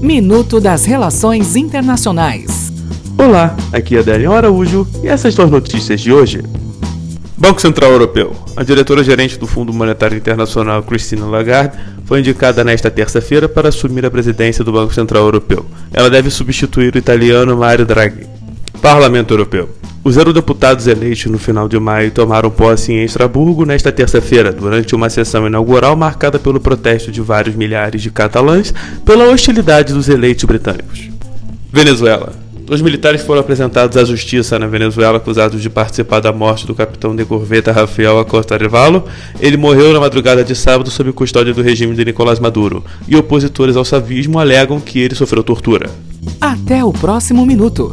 Minuto das Relações Internacionais. Olá, aqui é Adélio Araújo e essas são as notícias de hoje. Banco Central Europeu. A diretora-gerente do Fundo Monetário Internacional, Christine Lagarde, foi indicada nesta terça-feira para assumir a presidência do Banco Central Europeu. Ela deve substituir o italiano Mario Draghi. Parlamento Europeu. Os eurodeputados eleitos no final de maio tomaram posse em Estraburgo nesta terça-feira, durante uma sessão inaugural marcada pelo protesto de vários milhares de catalães pela hostilidade dos eleitos britânicos. Venezuela. Os militares foram apresentados à justiça na Venezuela acusados de participar da morte do capitão de corveta Rafael Acosta Arevalo. Ele morreu na madrugada de sábado sob custódia do regime de Nicolás Maduro, e opositores ao savismo alegam que ele sofreu tortura. Até o próximo minuto.